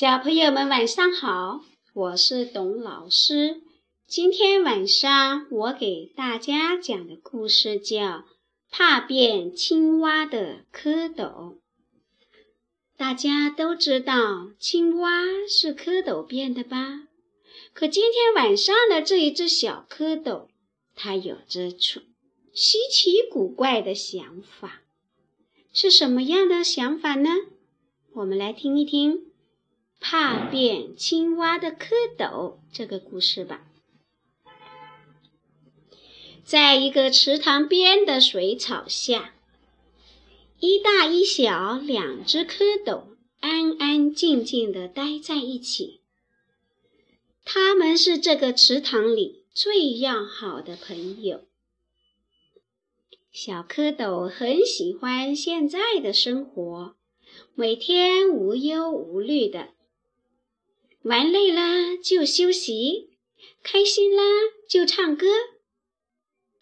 小朋友们晚上好，我是董老师。今天晚上我给大家讲的故事叫《怕变青蛙的蝌蚪》。大家都知道青蛙是蝌蚪变的吧？可今天晚上的这一只小蝌蚪，它有着出稀奇古怪的想法，是什么样的想法呢？我们来听一听。怕变青蛙的蝌蚪这个故事吧，在一个池塘边的水草下，一大一小两只蝌蚪安安静静地待在一起。他们是这个池塘里最要好的朋友。小蝌蚪很喜欢现在的生活，每天无忧无虑的。玩累了就休息，开心啦就唱歌。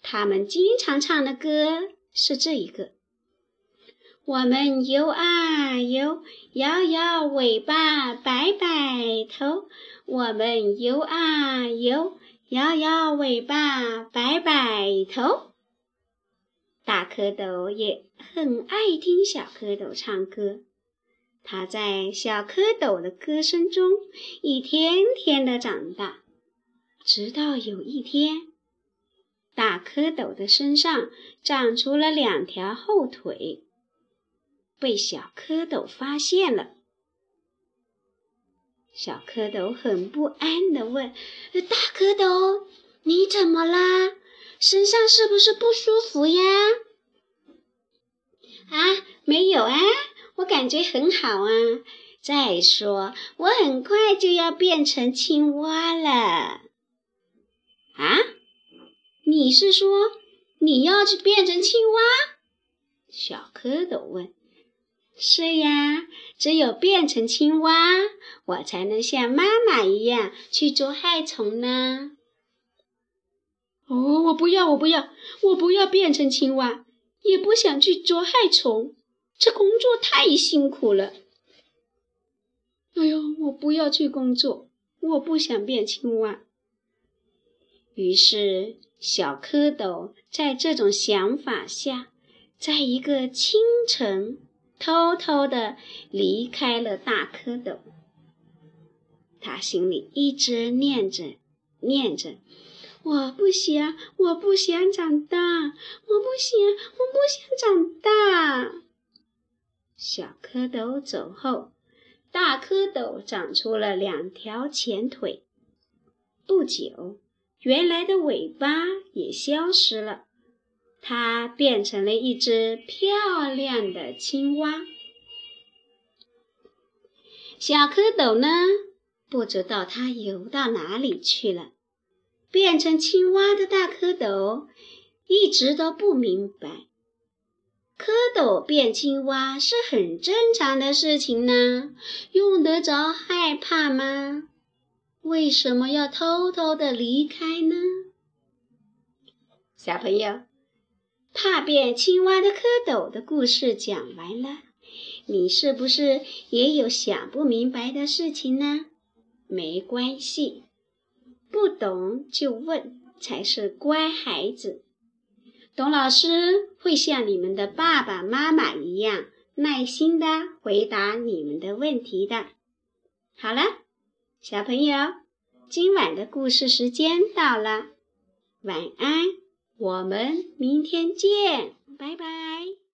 他们经常唱的歌是这一个：我们游啊游，摇摇尾巴摆摆头；我们游啊游，摇摇尾巴摆摆头。大蝌蚪也很爱听小蝌蚪唱歌。它在小蝌蚪的歌声中一天天的长大，直到有一天，大蝌蚪的身上长出了两条后腿，被小蝌蚪发现了。小蝌蚪很不安地问：“大蝌蚪，你怎么啦？身上是不是不舒服呀？”“啊，没有啊。”感觉很好啊！再说，我很快就要变成青蛙了。啊？你是说你要去变成青蛙？小蝌蚪问。是呀，只有变成青蛙，我才能像妈妈一样去捉害虫呢。哦，我不要，我不要，我不要变成青蛙，也不想去捉害虫。这工作太辛苦了。哎呦，我不要去工作，我不想变青蛙。于是，小蝌蚪在这种想法下，在一个清晨，偷偷的离开了大蝌蚪。他心里一直念着，念着：“我不想，我不想长大，我不想，我不想长大。”小蝌蚪走后，大蝌蚪长出了两条前腿。不久，原来的尾巴也消失了，它变成了一只漂亮的青蛙。小蝌蚪呢，不知道它游到哪里去了。变成青蛙的大蝌蚪一直都不明白。蝌蚪变青蛙是很正常的事情呢，用得着害怕吗？为什么要偷偷的离开呢？小朋友，怕变青蛙的蝌蚪的故事讲完了，你是不是也有想不明白的事情呢？没关系，不懂就问才是乖孩子。董老师会像你们的爸爸妈妈一样耐心的回答你们的问题的。好了，小朋友，今晚的故事时间到了，晚安，我们明天见，拜拜。